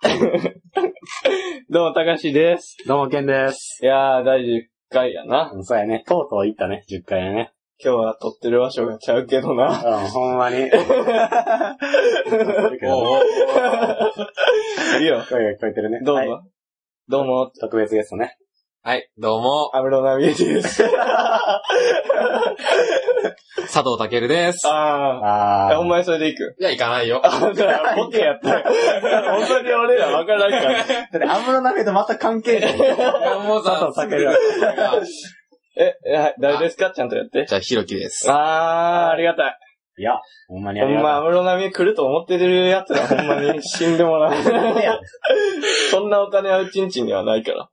どうも、たかしです。どうも、ケンです。いやー、第10回やな。うんそうやね。とうとう行ったね、10回やね。今日は撮ってる場所がちゃうけどな。うん、ほんまに。おういいよ。声が聞こえてるね。どうも。はいどうも、特別ゲストね。はい、どうも、安室奈美恵です。佐藤健です。あー。あえ、お前それで行く？いや、行かないよ。あ、だから、ボケやったよ。本当に俺らわからんから。だって、安室奈美恵と全く関係ない。もうさ、佐藤健え、え、はい誰ですか？ちゃんとやって。じゃあ、ひろきです。あー、ありがたい。いや、ほんまにほんま、ありが安室奈美恵来ると思ってるやつらほんまに死んでもらう。そんなお金はうちんちんにはないから。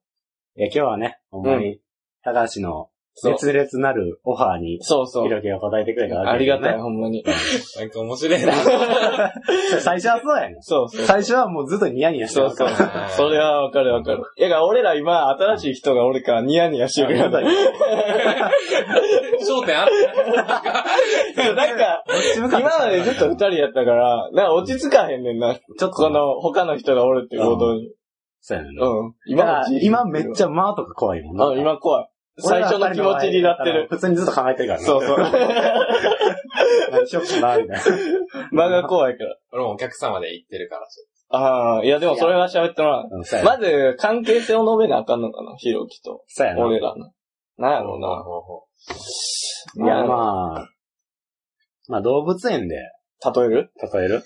いや今日はね、ほんまに、高橋の。熱烈なるオファーに、そうそうひ。ろきが答えてくれたわけありがたい、ね。ほんまに。なんか面白いな。最初はそうやねん。そうそう。最初はもうずっとニヤニヤしてそうそうるから。。それはわかるわかる。いやが、俺ら今、新しい人がおるからニヤニヤしてるやん。焦点あるなんか、今までずっと二人やったから、なんか落ち着かへんねんな。ちょっとこの、他の人がおるってことに。そうやねん。うん。今今、今めっちゃ間とか怖いもんな。あ、今怖い。最初の気持ちになってる。普通にずっと考えてるからね。そうそう。何しよっかな、みたいな。間が怖いから。俺もお客様で行ってるから。ああ、いやでもそれは喋ってもらう。まず、関係性を述べなあかんのかな、ひろきと。そうやな。俺らの。なんやろうな。いや、まあ、まあ動物園で例える？例える？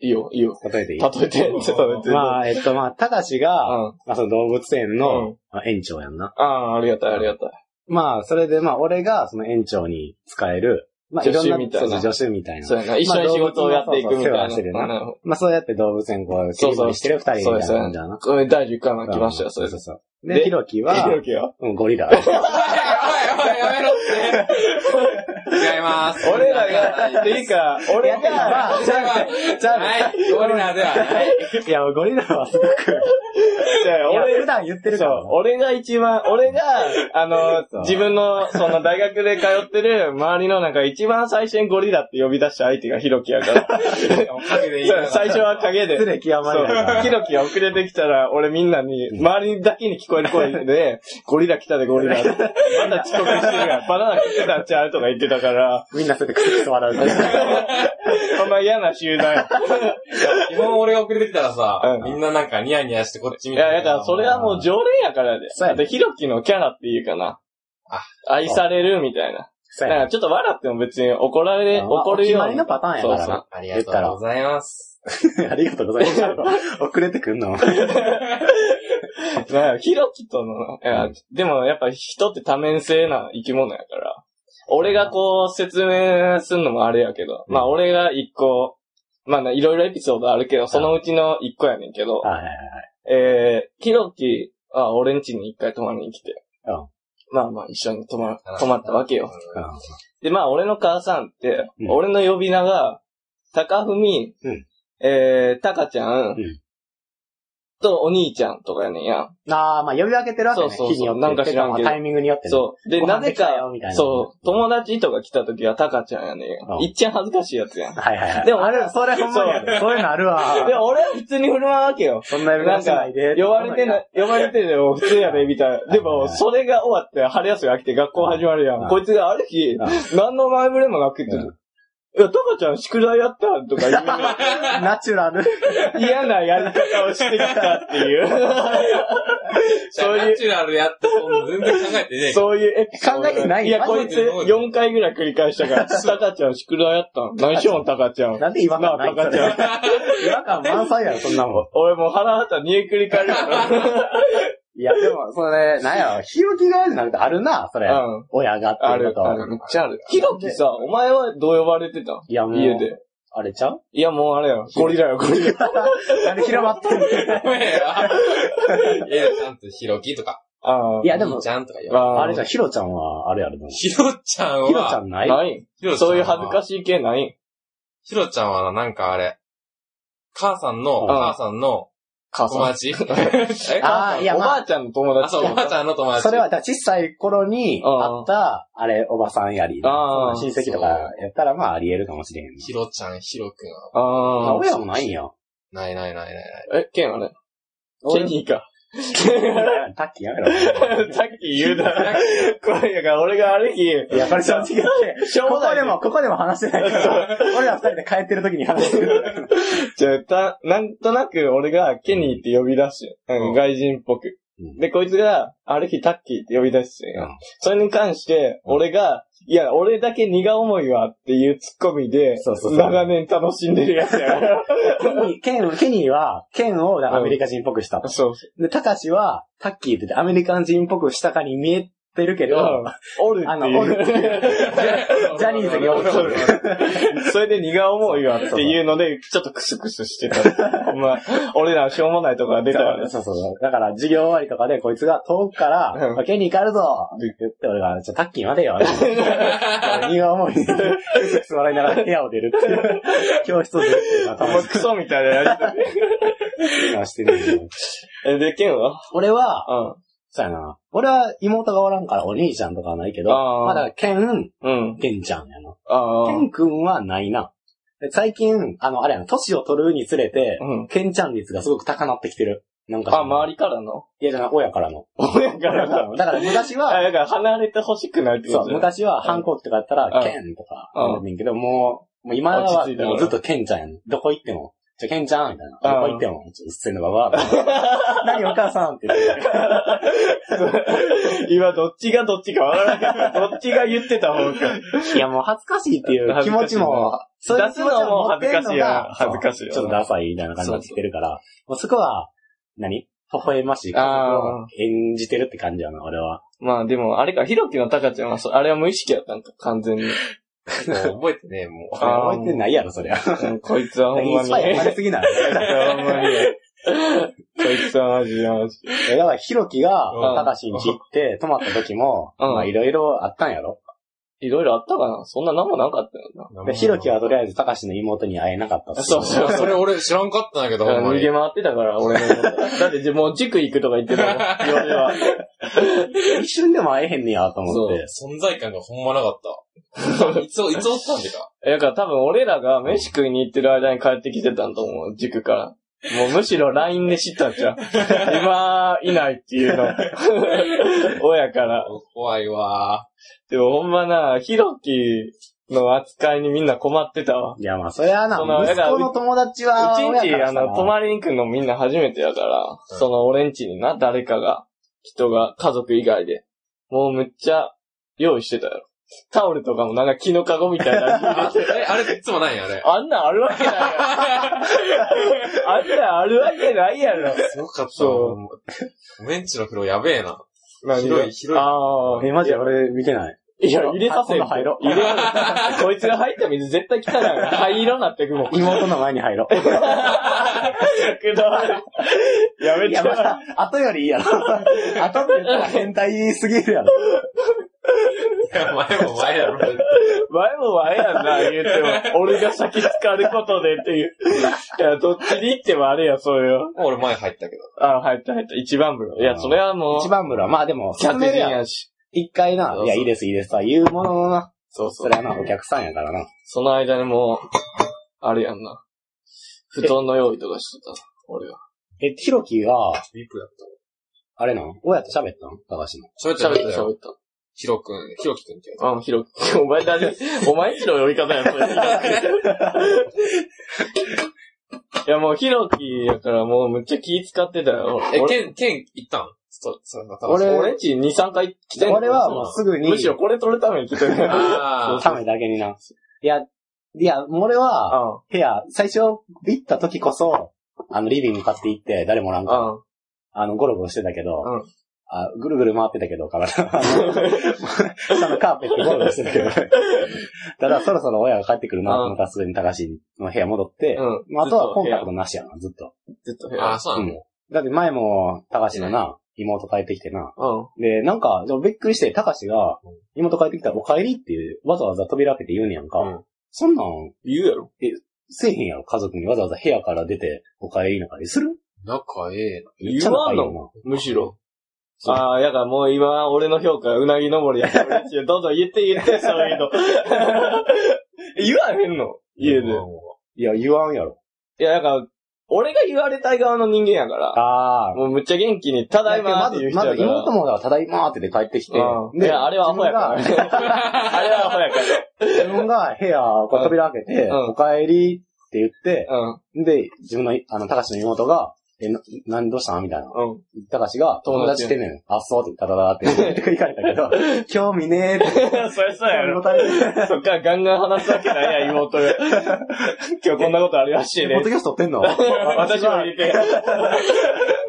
いいよ、いいよ。例えていい？例えて、ちょっと待って。まあ、えっとまあ、たかしが、うん。まあその動物園うのん、まあ園長やんな。ああ、ありがたい、ありがたい。まあ、それでまあ、俺がその園長に使える、まあ、いろんな、助手みたいなそうそう助手みたいな。そうやな。一緒に仕事をやっていくみたいな。まあ動物のそうそうまあ、そうやって動物園こう、切り盛りしてる二人みたいな感じだな。これ第10回も来ましたよ、それ。そうそうそう。でで、ひろきは、ひろきは？うん、ゴリラ。やばいやばいやめろって。違います。俺らが、っていうか、俺が、まあ、じゃあ、じゃあ、はい、ゴリラではない。いや、ゴリラはすごく、俺普段言ってるから俺が一番、俺が、あの自分の、その大学で通ってる周りの中一番最初にゴリラって呼び出した相手がヒロキやから。最初は影で。失礼極まが遅れてきたら、俺みんなに、周りだけに聞こえる声で、ゴリラ来たでゴリラ。まだ遅刻してるから、バナナ食ってたんちゃうとか言ってたから、みんなそれでクスクス笑う。そんな嫌な集団や。基本俺が遅れてきたらさうん、みんななんかニヤニヤしてこっち見いや、だからそれはもう常連やからで。そうやで、ヒロキのキャラっていうかな。あ愛されるみたいな。だからちょっと笑っても別に怒られ、あ怒るようにお決まりの。パターンやからそうな。ありがとうございます。ありがとうございます。遅れてくんの？だからヒロキとの、でもやっぱ人って多面性な生き物やから。俺がこう説明するのもあれやけど、うんまあ俺が一個、まあないろいろエピソードあるけど、そのうちの一個やねんけど、はいはいはい。えー、ヒロキは俺ん家に一回泊まりに来て、うんまあまあ一緒に泊ま、泊まったわけよ。うんで、まあ俺の母さんって、うん。俺の呼び名が、高文、うん。えー、タカちゃん、うんとお兄ちゃんとかやねんや。ああ、まあ呼び分けてるわけね。そうそうそう日によって。なんか知らんけどタイミングによってね。そう。で、なぜかみたい、なそう、友達とか来た時はタカちゃんやねんいっちゃん恥ずかしいやつやん。はいはいはい。でもあれ、それほんまにある。そういうのあるわ。で、俺は普通に振る舞うわけよ。そんな呼びなんか出しないで。、呼ばれてな、呼ばれてでも普通やで、みたいな。でも、それが終わって、春休みが来て学校始まるやうんん。こいつがある日う、何の前触れもなくて、うんいや、タカちゃん宿題やったとか言う ナチュラル。嫌なやり方をしてきたっていう。そういうナチュラルやって、そんな全然考えてねえそういうエピソード考えてないいや、こいつ4回ぐらい繰り返したから、タカちゃん宿題やったん何しよん、タカちゃん。なんで違和感ないなあタカちゃん。違和感満載やろ、そんなもん。俺もう腹立った煮えくり返るから。いや、でも、それ、なんやろ、ひろき側じゃなくてあるな、それ。うん。親がってある、いうこと。ある、めっちゃある。ヒロキさ、お前はどう呼ばれてたいや、もう、家で。あれちゃう？いや、もうあれよ。ゴリラよ、ゴリラ。なんで広まってんの？いや、ちゃんとひろきとか、ああ。いや、でもち、ゃんとか言わああれじゃん、ひろちゃんは、あれやるの。ひひろちゃんは、ろちゃんない？ないひろちゃんはそういう恥ずかしい系ない？ひろちゃんはなんかあれ、母さんの、うん母さんの母友達？えあーいやまあおばあちゃんの友あ、達そう、おばあちゃんの友達。それは、小さい頃にうんあった、あれ、おばさんやり。親戚とかやったら、まあ、あり得るかもしれへんな。ひろちゃん、ひろくんは。ああ。あ親もないんや。ないないないない。え、ケンはね？ケ俺ニーか。タッキーやめろ。さっき言うた。これやから俺がある日、いや、これ正直う。もないここでも、ここでも話してない。から、俺ら二人で帰ってる時に話してる。じゃあ、た、なんとなく俺がケニーって呼び出して、うんうん。外人っぽく。うん。で、こいつが、ある日タッキーって呼び出して、うん。それに関して、俺が、いや、俺だけ荷が重いわっていうツッコミで、そうそうそう長年楽しんでるやつやから。ケニー、ケン、ケニーは、ケンをアメリカ人っぽくしたと。そう。で、タカシは、タッキーって言ってアメリカ人っぽくしたかに見えてるけど、うんおるってあの、いう。おるっていう。ジャニーズにおる。それで荷が重いわっていうので、ちょっとクスクスしてた。まあ、俺らしょうもないとこが出たから。そうそうそう。だから、授業終わりとかで、こいつが遠くから、うんケニー帰るぞって言って、俺が、ちょ、タッキー待てよ。荷が重い。クスクス笑いながら部屋を出るっていう。教室を出るってクソみたいなやりとり。みにしてるで、ケンは俺は、うん。そうやな。俺は妹がおらんからお兄ちゃんとかはないけど、あーまだケン、うん。ケンちゃんやな。ああ。ケン君はないな。で最近、あの、あれやな、年を取るにつれて、うん。ケンちゃん率がすごく高なってきてる。なんか。あ、周りからの？いや、じゃない、親からの。親からの。だから昔あ、は、だから離れて欲しくないってこそう、昔は反抗期とかやったら、うんケンとか、うんけど、もう、もう今は落ち着いたからもうずっとケンちゃんやん。どこ行っても。じゃ、ケンちゃんみたいな。うんどこ行っても、ちょっとせんのばば 何お母さんって言って。今どっちがどっちかわからんけど、どっちが言ってた方か。いや、もう恥ずかしいっていう気持ちも、そういうのも恥ずかしいや恥ずかしいちょっとダサいみたいな感じになってるから、もうそこは、何？微笑ましい演じてるって感じやな、俺は。まあでも、あれか、ひろきのたかちゃんはそ、あれは無意識やったんか、完全に。もう覚えてねえ、もう。覚えてないやろ、そりゃ。うんこいつはほんまに。インスパイアされすぎない。ほんまに。こいつはマジでマジだから、ひろきがうん、たかしに行って、泊まった時も、うんまあ、いろいろあったんやろ。いろいろあったかなそんな何もなかったよな。で、ひろきはとりあえず、たかしの妹に会えなかったっそうそうそれ俺知らんかったんだけど、ほんまに逃げ。回ってたから、俺の。だって、もう塾行くとか言ってたもん、夜は。一瞬でも会えへんねや、と思って。存在感がほんまなかった。いつ、いつおったんでか。だから多分俺らが飯食いに行ってる間に帰ってきてたんと思う、塾から。もうむしろ LINE で知ったんちゃう？今、いないっていうの。親から。怖いわでもほんまな、ひろきの扱いにみんな困ってたわ。いや、まあ、それはな、その息子の友達は、うちんち、あの、泊まりに行くのみんな初めてやから、うんその俺んちにな、誰かが、人が、家族以外で。もうめっちゃ用意してたよ。タオルとかもなんか木のカゴみたいなの入れて。え、あれいつもないんあれ。あんなんあるわけないやろ。あんなんあるわけないやろ。すごかった。メンチの風呂やべえな。何が？広い広いああ。え、マジで俺見てない。いや、入れさせん今度入ろう入れろ。こいつが入った水絶対汚い。灰色なってくもん。妹の前に入ろう。やめていや、また、後よりいいやろ。後って言ったら変態すぎるやろ。いや、前も前やろ。前も前やんな、言うても。俺が先浸かることでっていう。いや、どっちに行ってもあれや、そうよ。もう俺前入ったけど。あ、入った入った。一番風呂。いや、それはもう、一番風呂は、まあでも、客人やし。一回なそう、そういや、いいです、いいです、とは言うもののな。そうそれはな、お客さんやからな。その間にもう、あれやんな。布団の用意とかしてた。俺は。え、ひろきが、リプやっあれなの親と喋ったの高橋の。た。喋って喋った。喋っヒロくん、ヒロキくんってやつ。た。うん、ひろ、お前だね、お前んちの呼び方や、それ。いや、もう、ひろきやからもうむっちゃ気使ってたよ。え、俺ケン、ケン行ったん？そ俺俺？んち2、3回来てんの俺はもうすぐにむ、しろこれ撮るために来てる。あ ためだけにな。いや、いや、俺は、あ部屋、最初、行った時こそ、あの、リビング買って行って、誰もなんか、あ、あの、ゴロゴロしてたけど、うんあぐるぐる回ってたけど、体。あのカーペットゴロゴロしてたけど。ただ、そろそろ親が帰ってくるなと思ったらすぐに高橋の部屋戻って、うん。まあ、あとはコンタクトなしやな、ずっと。ずっと部あ。あ屋あ、。そうなの？うんだって前も、高橋のな、妹帰ってきてな。うん。で、なんか、でもびっくりして、高橋がうん、妹帰ってきたら、お帰りっていう、わざわざ扉開けて言うねやんか。うんそんなん、言うやろ。せえへんやろ、家族にわざわざ部屋から出て、お帰りなんかにする？仲ええな。めっちゃ言わんの？むしろ。ああ、やからもう今、俺の評価、うなぎ登りやから嬉しいよ。どうぞ言って言って、そういうの。言わへんの？家で。いや、言わんやろ。いや、だから、俺が言われたい側の人間やから、ああ。もうむっちゃ元気に、ただいまーって言う人まず、やから。まず妹もだからただいまーってで帰ってきてうん、いや、あれはアホやから。あれはアホやか自分が部屋、こう扉開けて、うんお帰りって言って、ら。うん。で、自分の、あの、高橋の妹が、え、な、何どうしたんみたいな。うん。高橋が、友友達達ってんねん。あ、そうって、ダダダって 言って行かれたけど、興味ねーって。そりゃそうやろ。そっからガンガン話すわけないやん、妹が。今日こんなことありましてねポッド。キャスト撮ってんの？私も入れて。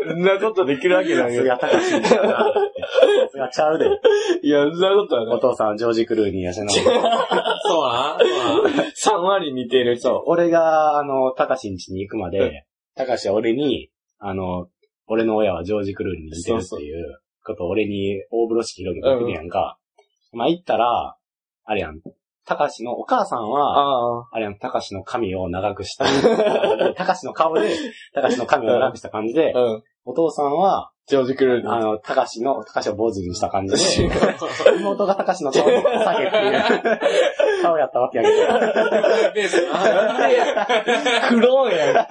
そんなことできるわけないすが高橋みたいな。さすがちゃうで。いや、そんなことはおない。父さん、ジョージ・クルーニーやしな。そうなそうな3割似てる。そう、俺が、あの、高橋ん家に行くまで、高橋は俺に、あの、俺の親はジョージ・クルーニーに似てるっていうことを俺に大風呂敷広げて言ってるやんか。まあ、行ったら、あれやん。高橋のお母さんは、ああ。あれやん、高橋の髪を長くした。高橋の顔で、高橋の髪を長くした感じで、うん。お父さんは、ジョージ・クルーニー。あの、高橋の、高橋を坊主にした感じで、妹が高橋の顔を下げっていう 顔やったわけやけど。クローンやん。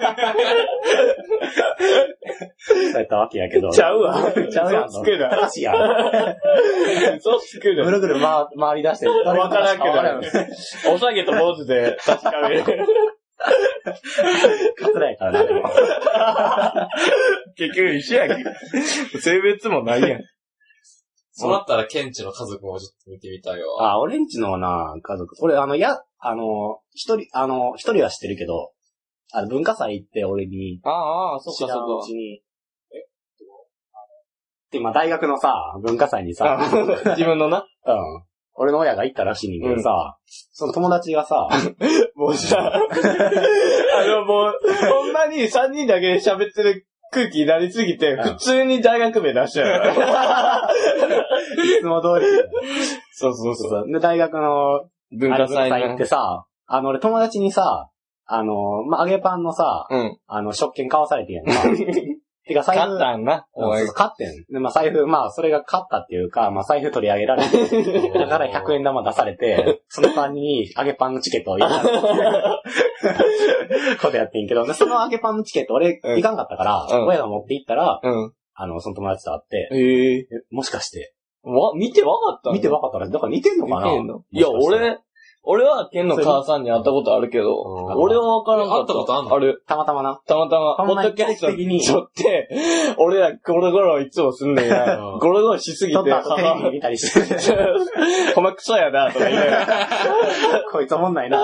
そうやったわけやけど。ちゃうわ。ちゃうやん。嘘つくやん。嘘つくな。ぐるぐる回回り出して、わからんけど。お下げと坊主で確かめる。カツラやからな、でも。結局一緒やんけど。性別もないやん。そうなったら、ケンチの家族もちょっと見てみたいわ。あ、俺んちのな、家族。俺、あの、や、あの、一人、あの、一人は知ってるけど、あの、文化祭行って俺に、ああ、そ知らんうちに、えで、まあ、大学のさ、文化祭にさ、自分のな。うん。俺の親が行ったらしいねんけどさ、その友達がさ、もうさ、あのもう、ほんまに3人だけで喋ってる空気になりすぎて、うん普通に大学名出しちゃう。いつも通り。そうそうそう。で、大学の文化祭ってさ、あの、俺友達にさ、あの、まあ、揚げパンのさ、うん。あの、食券買わされてんやんか。てか、財布、勝ったんな、お前そう。買ってん。で、まあ、財布、まあ、それが買ったっていうか、まあ、財布取り上げられて、だから100円玉出されて、その間に揚げパンのチケットを入れたことやってんけど、でその揚げパンのチケット俺、うん。いかんかったから、うん。親が持って行ったら、うん。あの、その友達と会って、えええもしかして、わ、見てわかった見てわわかったら、だから似てんのかな？見てんの？いや、俺、俺はケンの母さんに会ったことあるけど、うん俺はわからんかった。会ったことあんの？ある。たまたまな。たまたま、ほんまにポッドキャスト奇跡的に撮って、俺らゴロゴロいつもすんねんやうん。ゴロゴロしすぎて、撮った後テレビ見たりして、ほんまクソやな、とか言いながら。こいつおもんないな。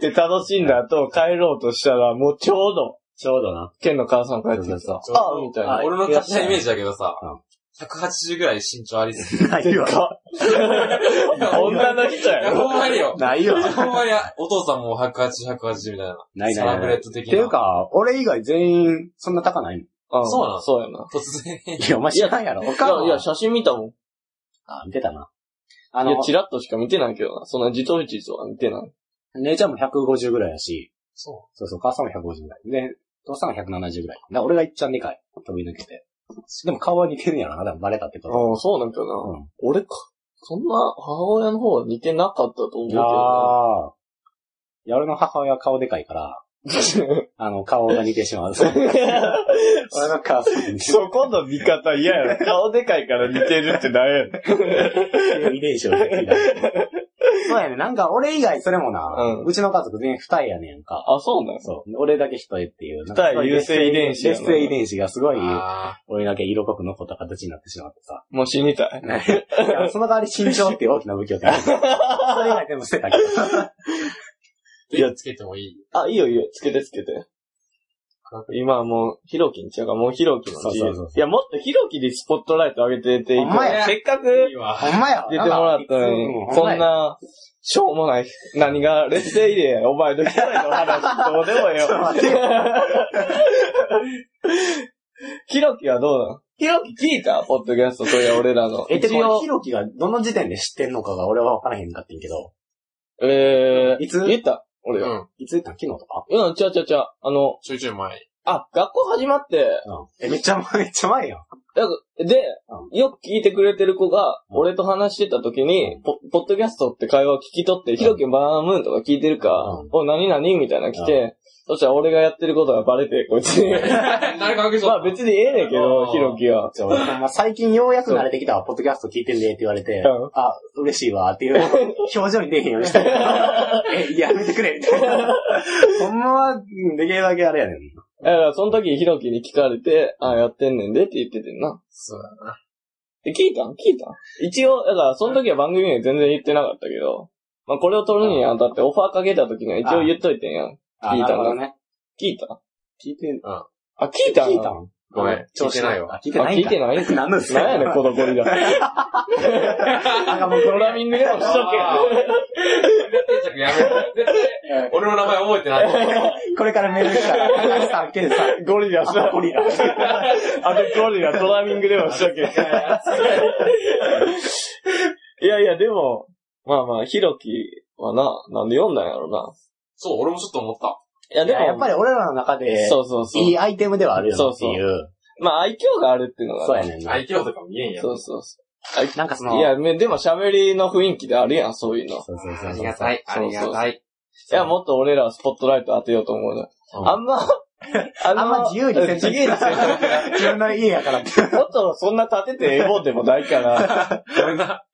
で、楽しんだ後帰ろうとしたら、もうちょうど、ちょうどな。ケンの母さん帰ってきてさ、あみたいな。俺の勝手なイメージだけどさうん、180ぐらい身長ありすぎないわ。女の人やる。ろ。ほんまによ。ないよ。ほんまに、お父さんも180、180みたいな。ないないない。サラブレっッド的な。ていうか、俺以外全員、そんな高ないもん。うんそうなのそうやな。突然。いや、お前知らんやろ。おいかんや、いや、写真見たもん。あ、見てたな。あのいや、、チラッとしか見てないけどな。その自頭値とは見てない。姉ちゃんも150ぐらいやし、そそうそう、母さんも150ぐらい。で、父さんは170ぐらい。だ俺がいっちゃんでかい。飛び抜けて。でも顔は似てるんやろな。だからバレたってこと。ああ、そうなんかな。うん。俺か。そんな母親の方は似てなかったと思うけどああ。いや、俺の母親は顔でかいから、あの、顔が似てしまう。俺の母さんに似てそこの見方嫌やろ。顔でかいから似てるってなんやねん。遺伝子を引き継いだ。そうやね。なんか俺以外それもな、うんうちの家族全員二重やねんか。あ、そうなんそう。俺だけ一重っていう。二重優性遺伝子やな劣勢遺伝子がすごい、あ俺だけ色濃く残った形になってしまってさ。もう死にたい。いやその代わり身長っていう大きな武器を手に入れたそれ以外全部捨てたけど。ー。いや、つけてもいい？あ、いいよいいよ。つけてつけて。今はもう、ヒロキに違うか。ら、もうヒロキのそうそうそうそう。いや、もっとヒロキにスポットライト上げてていいほんまや。せっかく。ほんまや。出てもらったのに、こん。な、しょうもない、何が劣勢入れや、お前の一人の話、どうでもええよ。ヒロキはどうなの？ヒロキ聞いた？ポッドキャストとや俺らの。え、てか、一応。ヒロキがどの時点で知ってんのかが俺は分からへんかってんけど、えー、いつ？言った俺が。うん。いつ言ったん昨日とか？うん、ちゃうちゃうちゃう。あの、ちょいちょい前。あ、学校始まって、うん。え、めっちゃ前、めっちゃ前やん。で、よく聞いてくれてる子が、うん俺と話してた時に、ポポッドキャストって会話を聞き取って、ひろきバームーンとか聞いてるかうん、お、何々みたいなの来て、そしたら俺がやってることがバレて、こいつに。誰かけそう。まあ別にええねんけど、うんひろきは。最近ようやく慣れてきたわ、ポッドキャスト聞いてんでって言われて、うんあ、嬉しいわっていう表情に出へんようにした。え、やめてくれみたいな。ほんまは、うんできるだけあれやねん。だから、その時ひろきに聞かれて、あ、やってんねんでって言っててんな。そうだな。え、聞いたん？聞いたん？一応、だから、その時は番組には全然言ってなかったけど、まあこれを撮るにあたってオファーかけた時には一応言っといてんや。ん。あ聞いたんだ。ね。聞いた？聞いてん、あ、聞いたん聞いたん？ごめん、聞いてないわ。あ、聞いてあ、ないんか聞いてないんか。何すやねん、このゴリラ。なんかもうプログラミングでもしとけ。俺の名前覚えてない。これからメールしたら、高橋さん、ケンさん、ゴリラゴリラ。あとゴリラ、プログラミングでもしとけ。いやいや、でも、まあまあ、ひろきはな、なんで読んだんやろな。そう、俺もちょっと思った。いや、でも、やっぱり俺らの中で、そうそうそう。いいアイテムではあるよねっていう。まあ、愛嬌があるっていうのがなそうやねんな。愛嬌とか見えんやん。そうそうそう。なんかその、いや、めでも喋りの雰囲気であるやん、そういうの。いそうそうそうあそう。りがたい、ありがたい。や、もっと俺らはスポットライト当てようと思うの。うんあんま、ああんま自由に選択自由に選択自分の家やからって。もっとそんな立ててええもんでもないから。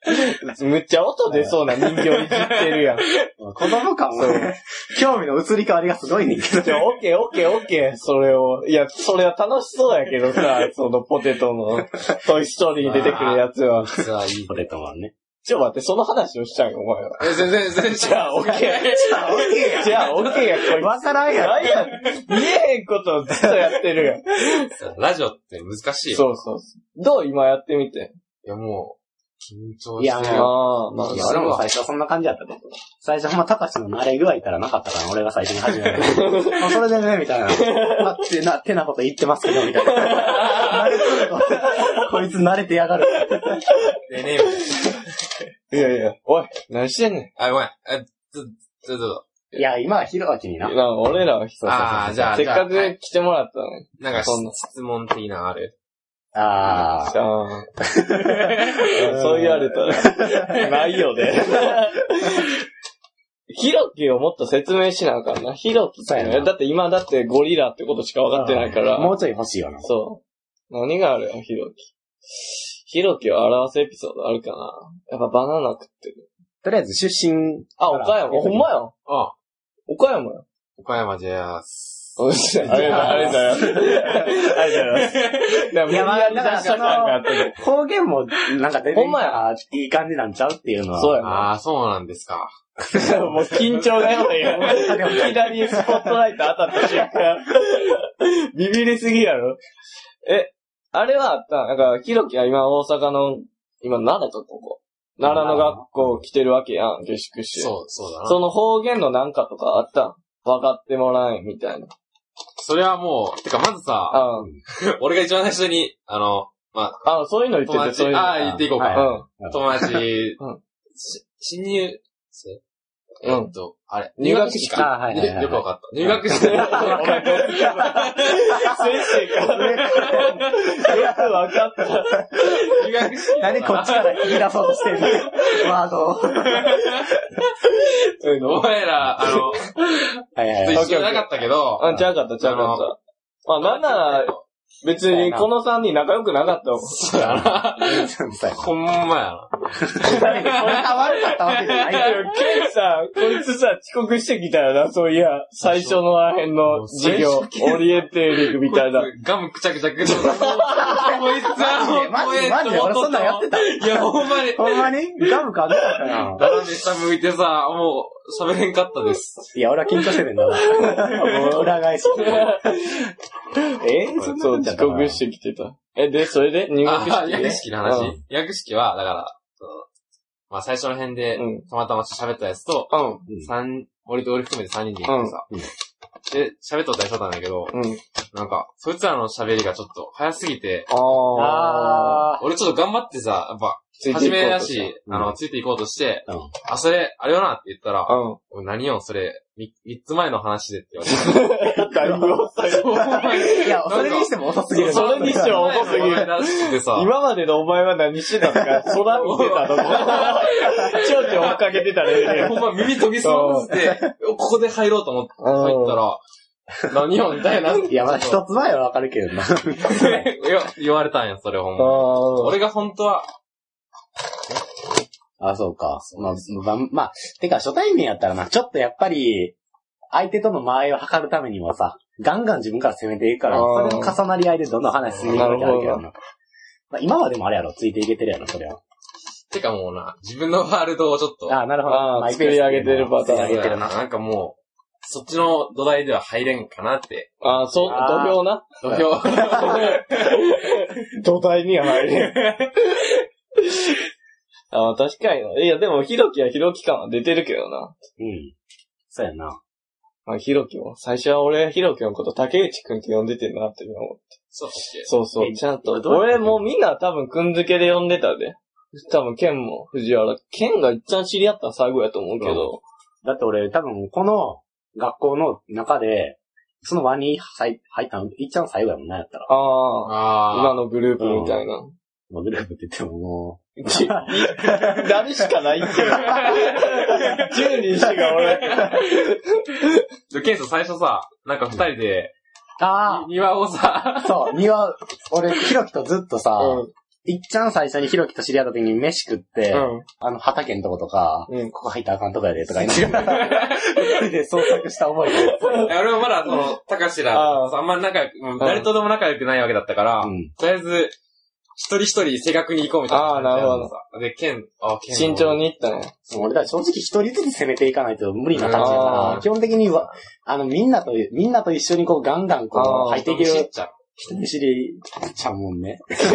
むっちゃ音出そうな人形いじってるやん。子供感もね、興味の移り変わりがすごいねんけど。じゃあ、オッケーオッケーオッケー、それを。いや、それは楽しそうやけどさ、そのポテトのトイストーリーに出てくるやつは。実はいい。ポテトマンね。ちょ、待って、その話をしたんよ、お前は。え、全然、全然じゃあ、オッケー。じゃあ、オッケーや、こいつ。わからんやなんや、見えへんことをずっとやってるやん。ラジオって難しいそうそう。どう今やってみて？いや、もう、緊張いやしてるよ。ああ、まあいや、俺も最初そんな感じやったで。最初ほんま、高橋の慣れ具合からなかったから、俺が最初に始めた。まあそれでね、みたいな。まあ、ってな、ってなこと言ってますけど、みたいな。慣れとると、こいつ慣れてやがる。でね、いやいや、おい、何してんねあ、ごめん。え、ちょ、ちょっと、いや、今はひろあきにな。俺らはさあーじゃあせっかく来てもらったのに。なんかそんな質問的なのある？ああ。じゃあ、そう言われたら、ないよね。ヒロキをもっと説明しなあかんな。ヒロキっていうのそうやなはだって今だってゴリラってことしか分かってないから。もうちょい欲しいよな。そう。何があるよ、ヒロキ。ヒロキを表すエピソードあるかなやっぱバナナ食ってる。とりあえず出身。あ、岡山。ほんまやん。あ、岡山やん。岡山ジェアス。ありがとう、ございます。ありがとうございます。だいやまあ無理やり出した感があってね方言も、なんか出ていい感じなんちゃうっていうのは。そうやな。ああ、そうなんですか。もう緊張がやばいよ。いきなりスポットライト当たった瞬間。ビビりすぎやろ。え、あれはあった？なんか、ひろきは今大阪の、今奈良とここ。奈良の学校来てるわけやん、下宿して。そう、そうだな。その方言のなんかとかあったん？分かってもらえん、みたいな。それはもう、てかまずさ、あ俺が一番最初に、あの、まあ、そういうの言って友て、そういう達、の。ああ、言っていこうはいか。うん。友達うん、し新入生うんえっと、あれ、入学式あはいはいよくわかった。入学式。お 前先生か。よく分かった。入学式。何こっちから言い出そうとしてるのワードを。お前ら、あの、はいはいはい。一緒じゃなかったけど、あ、ちゃうかった、ちゃうかった。まあ、なんなら、別にこの3人仲良くなかったもん。そうやな。ほんまやな。俺が悪かったわけじゃないよ。ケンさ、こいつさ、遅刻してきたよな、そういや、最初のあ辺の授業、オリエンテーリングみたいなガムくちゃくちゃくちゃ。こいつは、マジでマジで俺そんなんやってたいや、ほんまに。ほんまにガムかんなかったな。斜め下向いてさ、もう、喋れんかったです。いや、俺は緊張してるんだな。も う裏返し。え？そう、遅刻してきてた。え、で、それで？入学式あ、入学式の話、うん入学式は、だから、そのまあ最初の辺でうん、たまたま喋ったやつと、うん。三、俺と俺含めて三人で行ってさ、うんで、喋っとったりしとったんだけど、うん。なんか、そいつらの喋りがちょっと早すぎて、ああ。あ俺ちょっと頑張ってさ、やっぱ、ついて初いこうとしめだし、あの、ついていこうとして、うん。あ、それ、あれよなって言ったら、た。う何よ、それ、み三つ前の話でって言われて。だいぶ遅い。いや、それにしても遅すぎる。それにしては遅すぎる。らしくてさ、今までのお前は何してたのか、空見てたのか、蝶々追っかけてたね。ほんま耳研ぎそうにして、ここで入ろうと思って入ったら、何よ、みたいな。いや、まだ一つ前はわかるけどな。いや言われたんや、それほんま。あ俺が本当は、あ、そうか。まあ、まあ、まあ、てか初対面やったらな、ちょっとやっぱり、相手との間合いを測るためにもさ、ガンガン自分から攻めていくから、それの重なり合いでどんどん話進んでいくわけあるけどな。まあ、今はでもあれやろ、ついていけてるやろ、それは。てかもうな、自分のワールドをちょっと、ああ、なるほど。作り上げてるパターン作り上げてるな。なんかもう、そっちの土台では入れんかなって。あ、そう、土俵な。土俵。土台には入れん。あ確かにな。いや、でも、ひろきはひろき感は出てるけどな。うん。そうやな。まあ、ひろきも、最初は俺、ひろきのこと竹内くんって呼んでてんなって思う。そうだっけそうそう、えちゃんと。どうやって？俺もうみんな多分くんづけで呼んでたで。多分、ケンも藤原。ケンが一番知り合ったの最後やと思うけど。だって俺、多分、この学校の中で、その輪に入入ったの、いっちゃん最後やもんな、やったら。ああ、あ今のグループみたいな。もうグループって言ってももち 誰しかないっていう。10人しか俺。あ。ケンさん最初さ、なんか二人で、う。あ庭をさ、あそう、庭、俺、ひろきとずっとさ、うん。いっちゃん最初にひろきと知り合った時に飯食って、うん。あの畑のとことか、うん。ここ入ったらあかんとこやで、とか言いながら、一 人で創作した覚えが。俺もまだその、たかしら、ああんま仲良く、誰とでも仲良くないわけだったから、うん。とりあえず、一人一人正確に行こうみたいな。あーなるほどど。で、ケン、あ、ケン。慎重。に行ったね。そう俺だ正直一人ずつ攻めていかないと無理な感じだから、基本的には、あの、みんなと、みんなと一緒にこうガンガンこう入っていける知っちゃう。人見知りちゃうもんね。出し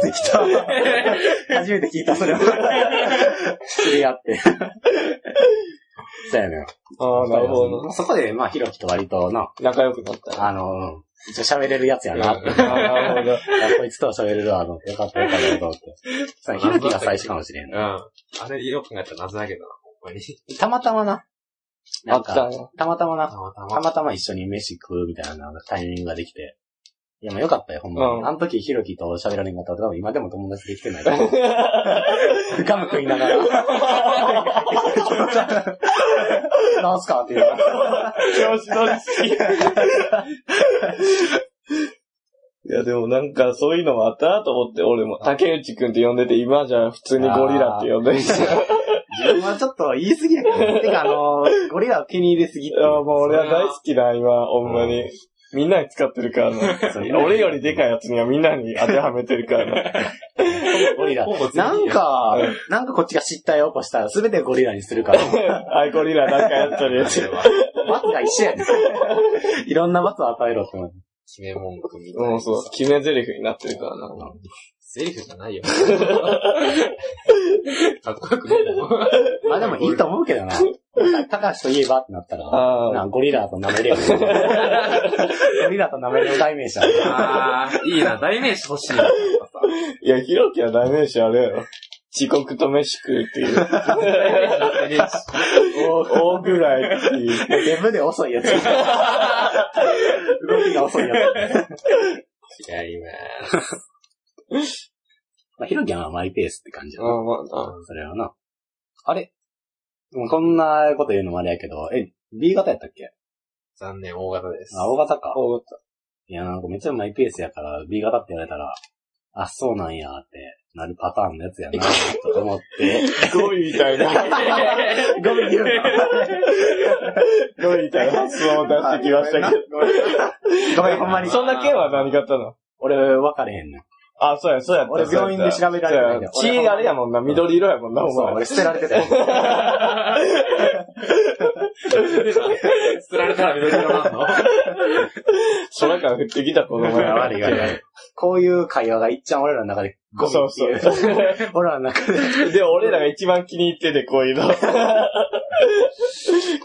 てきた。初めて聞いた、それは。知り合って。そうやね。ああ、なるほどな。そこで、まあ、ひろきと割とな、仲良くなったね。あの、うん一応喋れるやつやなって。なるほど。あこいつとは喋れるわ、と思ってよかったよかったと思って。ひろきが最初かもしれんうん。。あれ、よく考えたら謎だけどな、ほんまに。たまたまな。あなんか、ったまたまな。たまたたまたま一緒に飯食うみたいなタイミングができて。いや、まあよかったよ、ほんまに。うんあの時、ひろきと喋られんかったら多分今でも友達できてないと思う。ガム食いながら。なんすかって言うから。調子乗りすぎ。いや、でもなんかそういうのもあったなと思って、俺も竹内くんって呼んでて、今じゃ普通にゴリラって呼んでる。い自分はちょっと言い過ぎやけど。てか、あのー、ゴリラを気に入れすぎっていうや、もう俺は大好きだ、今、ほんまに。みんなに使ってるからな。俺よりでかいやつにはみんなに当てはめてるからな。ゴリラなんかうん、なんかこっちが失態を起こしたら全てゴリラにするから。アイゴリラなんかやってるやつ。罰が一緒やねいろんな罰を与えろって思う。決め文句みたいな。もうそう、決め台詞になってるからな。セリフじゃないよ。かっこよくねえだろ。まあでもいいと思うけどな。高橋といえばってなったら、あなゴリラと舐めれよ。ゴリラと舐めれる代名詞ある。あー、いいな、代名詞欲しいな。いや、ヒロキは代名詞あれやろ。遅刻と飯食うっていう。大 大ぐらいっていう。デブで遅いやつ。動きが遅いや違いまつ。まあ、ヒロキはマイペースって感じやな。あまあ、それはな。あれ？もうこんなこと言うのもあれやけど、え、B 型やったっけ？す。残念、大型です。あ、O 型か。大型。いや、なんかめっちゃマイペースやから、B 型って言われたら、あ、そうなんやってなるパターンのやつやな、と思って。ゴミみたいな。ごめん、言うゴミみたいな発音を出してきましたけど。ごめん、ほんまに。そんな件は何型なの？俺、分かれへんねん。あ、そうや、そうやった。俺病院で調べられてないんだよそうや血あれやもんな、緑色やもんな、おそう、前。俺捨てられてたよ。捨てられたら緑色なんの？空から降ってきた子供や。悪い悪い。こういう会話がいっちゃん俺らの中でゴミっていう。そうそう 俺らの中で。で、俺らが一番気に入ってて、こういうの。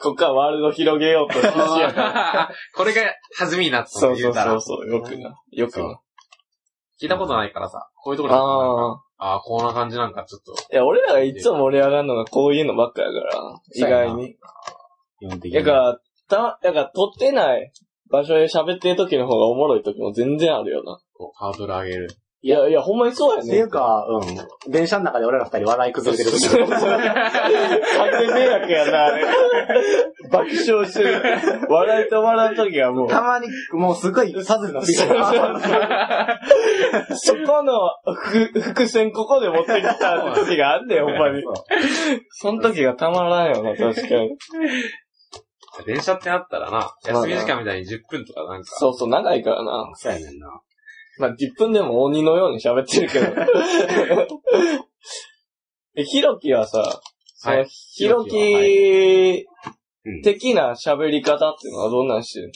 こっからワールド広げようと必死やから。これが弾みになったそうそう。そうそう、よくな。よくな。聞いたことないからさ、こういうところでああ。ああ、こんな感じなんかちょっと。いや、俺らがいつも盛り上がるのがこういうのばっかやから、意そうやな外に。基本的に。だから、た、だから撮ってない場所で喋ってる時の方がおもろい時も全然あるよな。こうハードル上げる。いや、いや、ほんまにそうやね。っていうか、うん。電車の中で俺ら二人笑い崩れてる時完全迷惑やな、あれ。爆笑してる。笑い止まらん時はもう、たまに、もうすごいサズルのピーが。そこのふ伏線ここで持ってきた時があんねん、ほんまに。その時がたまらんよな、確かに。電車ってなったらな、休み時間みたいに10分とかなんか、そうそう、長いからな。そうやねんな。まあ、10分でも鬼のように喋ってるけど。え、ひろきはさ、そのはいひろひきうん的な喋り方っていうのはどんなんしてる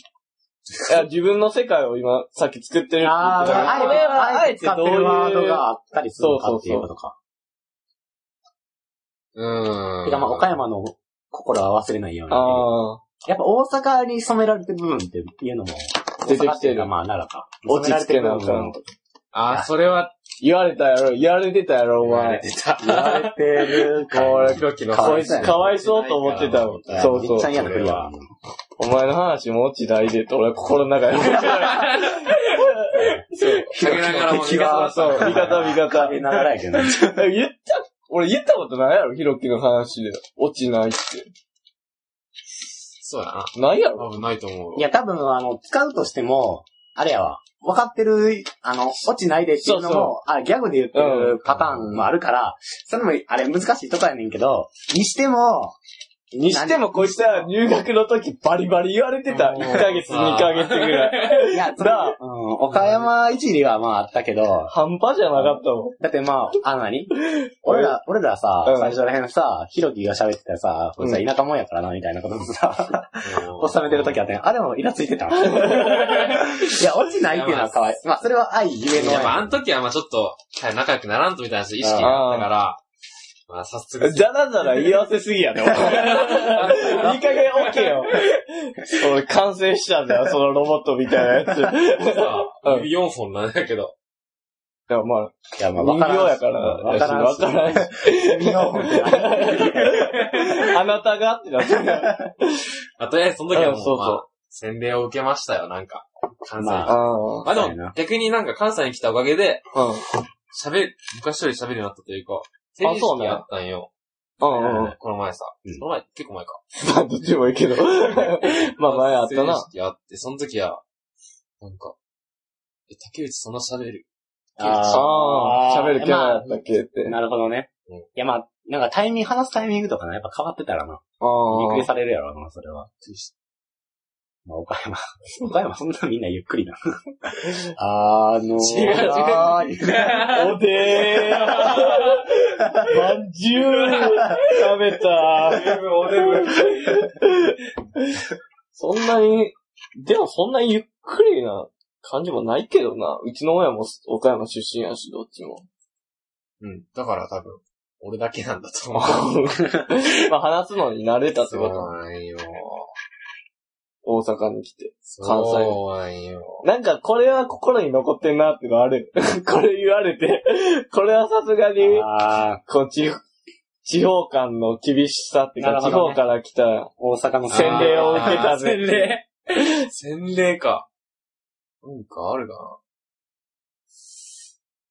いや、自分の世界を今、さっき作ってるって言ああ、これはああえてどう使ってるワードいう、があったりするのかっていうことか。うーん。てかまあ、岡山の心は忘れないように。ああ、やっぱ大阪に染められてる部分っていうのも、出てきてるまあ、奈良か。落ち着けなあかん染められてる部分ああ、それは、言われたやろ、言われてたやろ、お前。てた。言われてるか俺ひろきのこいつかわいそうと思ってたもん。そうそうめっちゃ。嫌なやわ。お前の話も落ちないでって俺心の中で。そう。陰ながらも敵が、そう、味方味方。陰ながらやけど。言った、俺言ったことないやろ、ヒロキの話で。落ちないって。そうやな。ないやろ多分ないと思う。いや、多分、あの、使うとしても、あれやわ。分かってる、あの、落ちないでっていうのも、そうあギャグで言ってるパターンもあるから、それも、あれ難しいとこやねんけど、にしても、にしてもこいつは入学の時バリバリ言われてた。うん1ヶ月、2ヶ月ぐらい。いや、そなあうん、岡山一里はまああったけど、半端じゃなかったもん。だってまあ、あの何俺ら、俺らさ、うん最初らへんさ、ひろきが喋ってたらさ、こいつは田舎もんやからな、みたいなことでさ、収めてる時あったんやあれもイラついてた いや、落ちないっていうのはかわいい。まあ、それは愛ゆえの。やっぱあの時はまあちょっと、はい仲良くならんとみたいな意識があったから、まあ早速、じゃらじゃら言い合わせすぎやね、お前 いい加減オッケーよ。俺完成したんだよ、そのロボットみたいなやつ。指4本なんだけど、や、まあ、いや、まあ、人わからん形やから、わからんし。わからんし。指の方って何あなたがってなってあとりあえずその時はもう、うんそうそうまあ、洗礼を受けましたよ、なんか。関西に。ままああでも、逆になんか関西に来たおかげで、あ、うん。喋る、昔より喋るようになったというか、成人そうね式やったんよ。うんうん。この前さ。うんこの前、結構前か。まあ、どっちでもいいけど。まあ、前あったな。成人式あって、その時は、なんか、え、竹内そんな喋る？ああ、喋るキャラやまったっけって。あなるほどね。うんいや、まあ、なんかタイミング、話すタイミングとかね、やっぱ変わってたらな。びっくりあされるやろな、それは。まあ、岡山。岡山そんなみんなゆっくりな。あのー、違う違う。おでー。まんじゅう。食べた。おデブ。そんなに、でもそんなにゆっくりな感じもないけどな。うちの親も岡山出身やし、どっちも。うん。だから多分、俺だけなんだと思う。まあ話すのに慣れたってそうこと。なんよ。大阪に来て。関西そうなんよ。なんかこれは心に残ってんなってのある。これ言われて、これはさすがに、あーこう地、地方間の厳しさっていうか、地なるほどね方から来た大阪の洗礼を受けたぜ洗礼？洗礼か。なんかあるかな。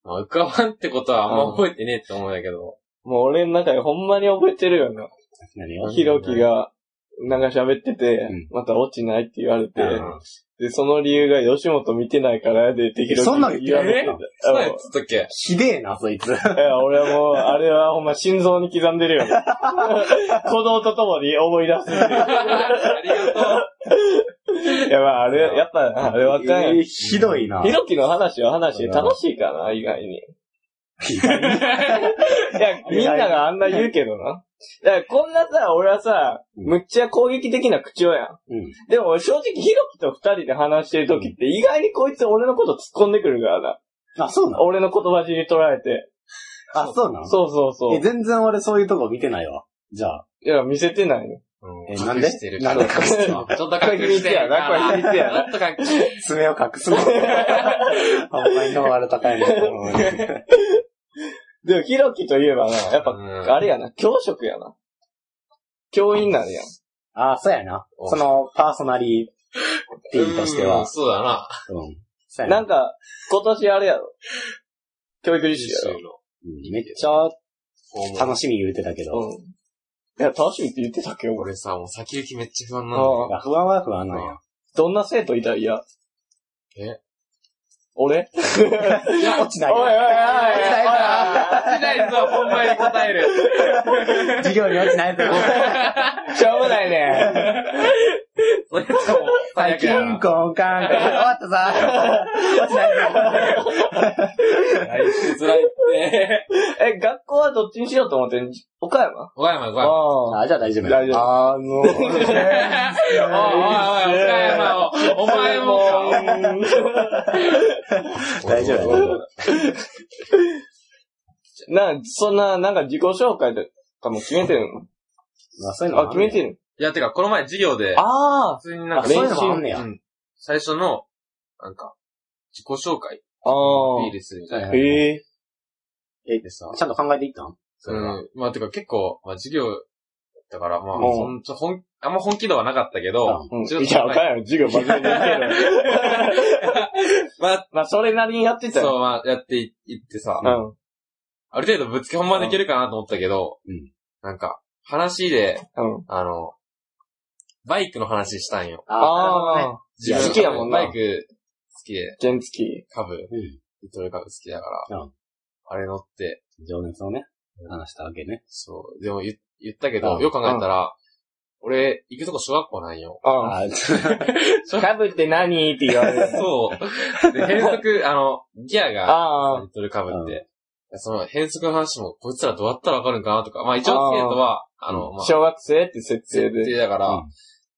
まあ、浮かばんってことはあんま覚えてねえって思うんだけど。もう俺の中でほんまに覚えてるよな。何をひろきが、なんか喋ってて、うんまた落ちないって言われて、うんで、その理由が吉本見てないからやでってひろきそんなん言って言われてないそうやた。つったっけ？ひでえな、そいつ。いや、俺はもう、あれはほんま心臓に刻んでるよ。鼓動とともに思い出す。いありがとう。や、まあ、あれ、やっぱ、あれわかんない。えーひどいな。ひろきの話は話で楽しいかな、意外に？いや、みんながあんな言うけどな。だからこんなさ、俺はさ、うんむっちゃ攻撃的な口調やん。うん。でも俺正直ひろきと二人で話してる時って意外にこいつ俺のこと突っ込んでくるからな。あ、そうなの？俺の言葉尻捉えて。あ、そうなの？そうそうそうえ、。全然俺そういうとこ見てないわ。じゃあ。いや、見せてないの。うんえなんで？隠してるなんで隠すの？ちょっと隠してるから。これ秘密やなちょっと隠して爪を隠すの。ほんまに能悪高いな。でも、ひろきといえばな、やっぱ、うんあれやな、教職やな。教員なんやん。ああ、そうやな。その、パーソナリティとしてはうん。そうだな。うん。そうやななんか、今年あれやろ。教育実習やろ。うんめっちゃ楽ししみ言うてたけど。うん。いや、楽しみって言ってたっけ、俺。俺さ、もう先行きめっちゃ不安なんだよ。ああ不安は不安なんや。どんな生徒いたら嫌え？俺？いや、落ちない。おいおいおい落ちない落ちないぞ、ほんまに答える。授業に落ちないぞ。しょうもないね。それとも、はい、キンコンカン。終わったさ。落ちないぞ。来週辛いって。え、学校はどっちにしようと思ってん？岡山？岡山、岡山。ああ。あ、じゃあ大丈夫。大丈夫。あの、おいおいおい、岡山を、お前もか。大丈夫。な、そんな、なんか自己紹介とかも決めてるあ、そういうのあ、決めてる。るいや、てか、この前授業で、ああ、普通になんか、そういうのもあんねや。うん最初の、なんか、自己紹介、あ。あいいですみたいな。あ。へえ。え、でさ、ちゃんと考えていったん？それは。うん。まあ、てか結構、まあ、授業だから、まあ、うんほんと、ほん、あんま本気度はなかったけど、うん。ちょっといや、岡山授業真面目にやってる。まあ、まあ、それなりにやってたよ。そう、まあ、やっていいってさ、うん。ある程度ぶつけ本番できるかなと思ったけど、うんなんか、話で、うん。あの、バイクの話したんよ。ああ。自分好きやもんなバイク好きで、原付。株、うん。リトル株好きだから、うんあれ乗って、情熱をね、話したわけね。そう、でも言言ったけど、うんよく考えたら、俺、行くとこ小学校なんよ。ああ。あかぶ って何って言われる。そう。で、変速、あの、ギアが、ああ。リトル株って、その変速の話も、こいつらどうやったらわかるんかなとか、まあ一応生徒は、あの、まあ、小学生って設定設定で。だから、うん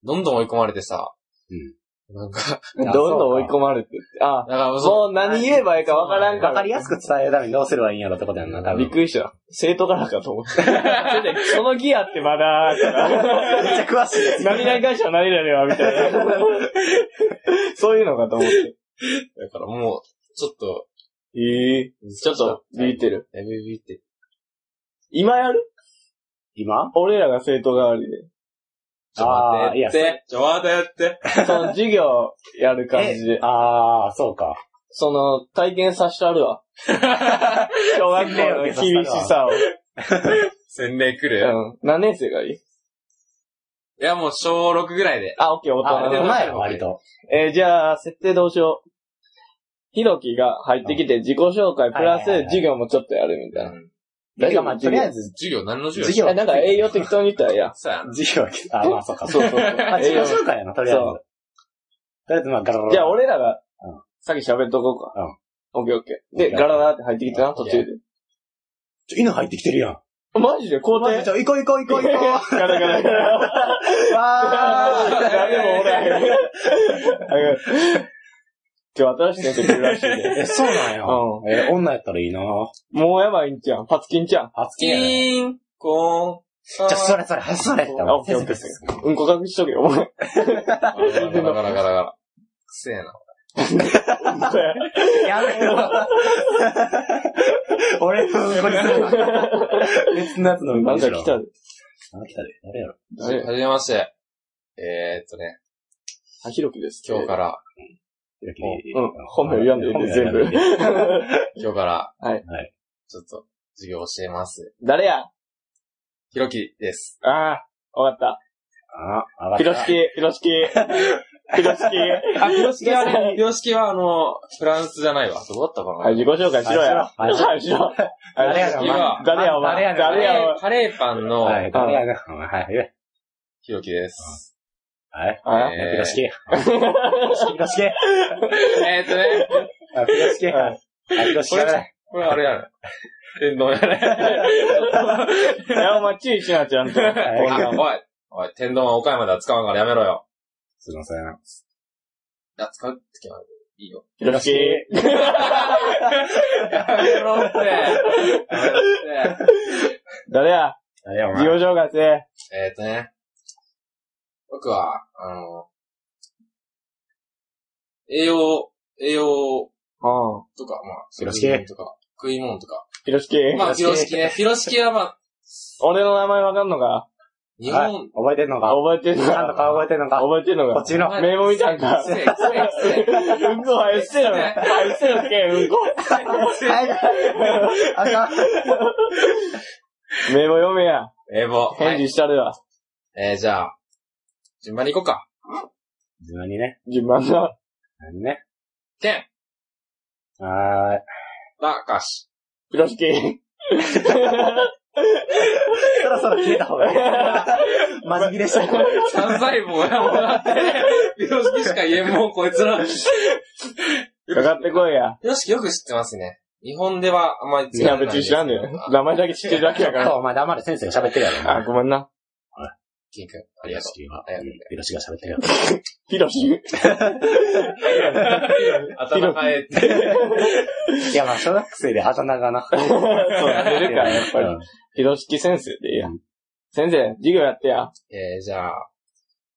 どんどん追い込まれてさ、うんなんか、どんどん追い込まれてって。あだからあ。もう何言えばいいかわからんか。わからりやすく伝えるためにどうすればいいんやろってことやんな、多分。びっくりした。生徒からかと思って。そのギアってまだ、めっちゃ詳しい。何々会社は何々は、みたいな。そういうのかと思って。だからもう、ちょっと、ええちょっと、ビビってる。だいぶビビって。今やる？今？俺らが生徒代わりで。ちょ、待って。あーいやって。ちょ、待って。その授業やる感じで。ああ、そうか。その、体験させてあるわ。小学校の厳しさを。洗礼来る、うん。何年生がいい？いや、もう小6ぐらいで。あ、オッケー、大あ、人の。前やろ、割と。えーじゃあ、設定どうしよう。ひろきが入ってきて自己紹介、プラス授業もちょっとやるみたいな。うん大丈夫まあ、とりあえず、授業、何の授業授業えなんか栄養適当に言ったらいいや。そうやん。授業は、あ、まあ、そうか。そうそうそう。あ、自己紹介やな、とりあえず。とりあえず、まあ、ガラガラ。じゃあ、俺らがうん、さっき喋っとこうか。うん。オッケーオッケー。で、ガラガラって入ってきたな、途中で。ちょ犬入ってきてるやん。マジで？校庭マジで、行こう行こう行こう行こう。ガラガラガラ。わー 誰もおらへん。今日新しい先生来るらしいえ、で。そうなんや。うえ、女やったらいいなもうやばいんちゃん。パツキンちゃん。初キやねーン、コーン。じゃあ、それそれ、それ。あオッケーオッケーうんこ隠しとけよ、お前。ガラガラガラ。くせえな。やめろ。俺のうんこにする。別のやつのうんこにしろ。なんか来たで。あ、来たで。誰やろ。誰はじめまして。えー、っとね、あ、ひろきです。今日から、うん。本名言わんでいいんで、全部。今日から、はいはい。ちょっと、授業を教えます。誰や？ひろきです。ああ、わかった。あ、上がった。ひろしき、ひろしき。ひろしき。あ、ひろしきは、ひろしきはあの、フランスじゃないわ。どうだったかなはい、自己紹介しろや。はいしろ。誰や誰や、お前。誰やお前。カレーパンのはい、誰やな。はい、はい。ひろきです。はい。はいえーひろしき。ひろしき。えーっとね、あ、ひろしき。ははいい、ひろしき。これあれやね。天丼やね。いや、お前注意しな、ちゃんと。はいあおい、おい、天丼は岡山では使わんからやめろよ。すいません。いや、使うってきゃいいよ。ひろしき。やめろって。やめろって誰や？誰や、お前？紹介せ。えーっとね、僕は、あの、栄養、栄養ああ。とか、まあ、ピロシキ食い物とか、食い物とか。ピロシキ。まあ、ピロシキね。ピロシキはまあ、俺の名前わかんのか？日はい本、覚えてんのか？覚えてんのか？顔覚えてんのか？覚えてんのか？こっちの。はい名簿見たんか？うんこ入ってろ。入ってろ、けうんこ。はい。あかん。名簿読めや。英語。は返い。事したるわ。えー、じゃあ、順番に行こうか。自分にね。順番な。何ね。ケン、はーい。たかし。ピロシキ。そろそろ消えた方がいい。マジ切れした。三細胞やもんだって。ピロシキしか言えんもん、こいつら。かかってこいや。ピロシキよく知ってますね。日本ではあんまりいや、別に知らんねよ。名前だけ知ってるだけやから。お前黙れ先生が喋ってるやろ。あ、ごめんな。ケン君、ありがとう。ありがとう。ピロシが喋ってるやろ。ピロシ。頭変えて。いや、まあ、小学生であだ名がな。そう、出るから、やっぱり。ピロシキ先生でいいや。先生、授業やってや。えー、じゃあ、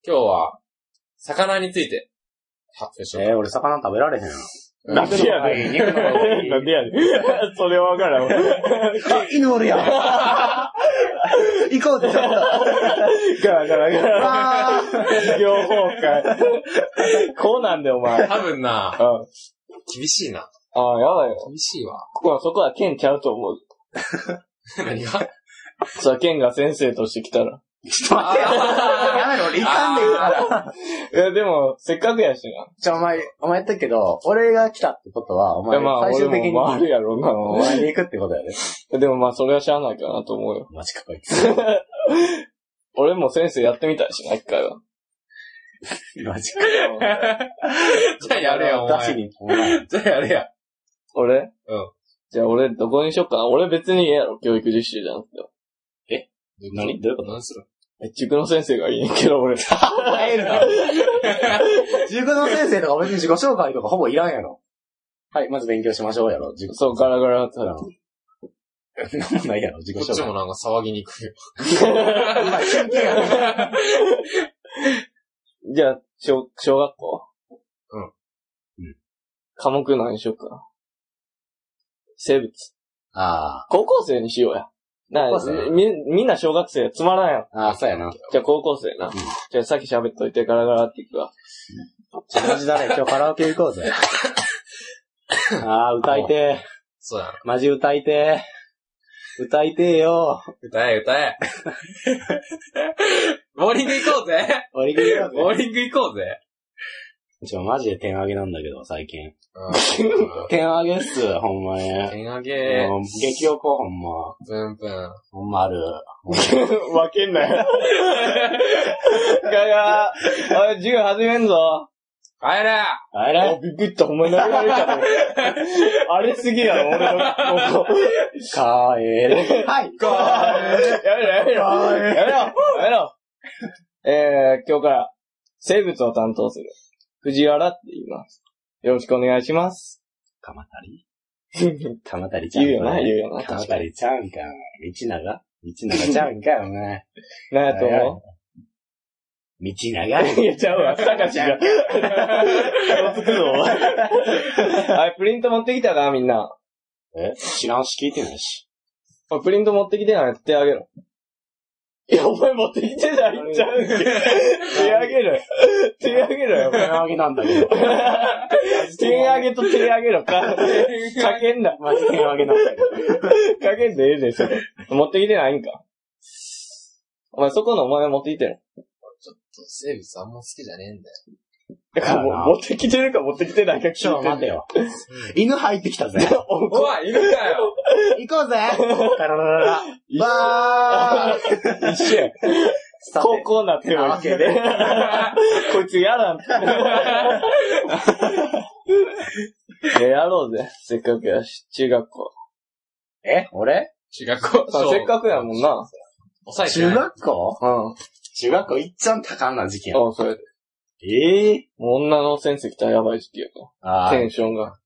今日は、魚について発表しようえー、俺魚食べられへん。なんでやねん。なんでやねん。それはわからんわ。あ、犬おるやん。行こうぜ、ちょっと。ガラガラガラ。あ授業崩壊。こうなんだよ、お前。多分な、うん。厳しいな。ああ、やばいよ。厳しいわ。ここは、そこは剣ちゃうと思う。何がさあ、剣が先生として来たら。ちょっと待ってよ。やめろ、俺行かんねんから。いや、でも、せっかくやしな。じゃあ、お前、お前言ったけど、俺が来たってことは、お前、いや、まあ、最終的に、俺も回るやろうな。お前に行くってことやね。でもまあ、それはしゃあないかなと思うよ。マジか、こいつ。俺も先生やってみたいしな、一回は。マジか。じゃあやれよ、お前。出しに、お前。じゃあやれや。俺？うん。じゃあ俺、どこにしよっかな。俺別にええやろ、教育実習じゃなくて。何？どういうこと？何する？え、塾の先生がいいねんけど、俺。入るな。塾の先生とか別に自己紹介とかほぼいらんやろ。はい、まず勉強しましょうやろ。塾そう、ガラガラって。なんもないやろ、自己紹介。こっちもなんか騒ぎにくいよ。真剣やなじゃあ、小、小学校？うんうん科目何にしようか？生物。あ高校生にしようや。な高校生み、みんな小学生つまらんやん。あ、そうやな。じゃあ高校生な。じゃあさっき喋っといてガラガラっていくわ。マジだね、今日カラオケ行こうぜ。ああ、歌いてそうや。マジ歌いてー。歌いてーよ。歌え、歌え。ボーリング行こうぜおいでよ。ボーリング行こうぜちょ、マジで点上げなんだけど、最近。うん。点上げっす、ほんまに。点上げ、もう激おこ、ほんま。ブンブン。ほんまある。わけんなよ。ガガー、おい、授業始めんぞ。帰れあれあ、びっくりした、ほんまに投げられた。あれすぎやろ、俺の、ここ。帰れ。はい。やめろ、やめろ。やめろ、やめろ。えー、今日から、生物を担当する、藤原って言います。よろしくお願いします。かまたり？かまたりちゃん言うよな、言うよな。かまたりちゃうんか。道長？道長ちゃうんか、お前。なんやと思道長？ういや、ちゃうわ、たかしが。顔つくぞ。はい、プリント持ってきたか、みんな。え？知らんし聞いてないし。プリント持ってきてない手あげろ。いや、お前持ってきてないんちゃうんけ。手あげろよ。手あげろよ。点上げなんだけど。手あげと手あげろ。か、かけんな。マジ点上げなんだけど。かけんでええで、それ。持ってきてないんか。お前そこのお前持ってきてる。生物あんま好きじゃねえんだよ。だからもう持ってきてるか持ってきてないか聞いてちょ、待てよ。犬入ってきたぜ。お おい、いるかよ行こうぜタララララ。バー一緒や。高校なってるわけで。こいつやらんって。えやろうぜ。せっかくやし。中学校。え？俺？中学校。させっかくやもんな。中抑えてない。学校？うん。中学校いっちゃん多感な時期やん。あそれで。ええもう女の先生来たらやばい時期やから。あテンションが。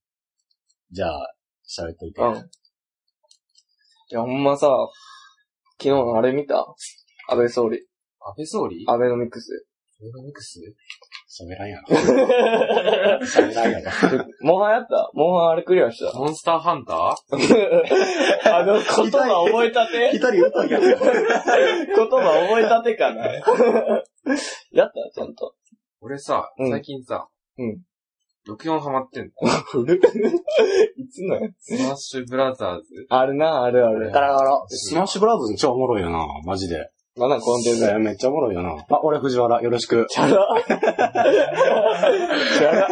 じゃあ、喋っといて。うん。いや、ほんまさ、昨日のあれ見た？安倍総理。安倍総理？アベノミクス。フードミックス？喋らんやろ。喋らんやろ。モンハンやった？モンハンあれクリアした？モンスターハンター？あの、言葉覚えたて？一人言ったんや。言葉覚えたてかな？やった？ちゃんと。俺さ、うん最近さ、うん。64ハマってんの。古いつのやつ？スマッシュブラザーズ。あるな、あるある。ガラガラ。スマッシュブラザーズ超おもろいよな、マジで。まだコンテンツや。めっちゃおもろいよな。あ、俺藤原、よろしく。チャラチャラ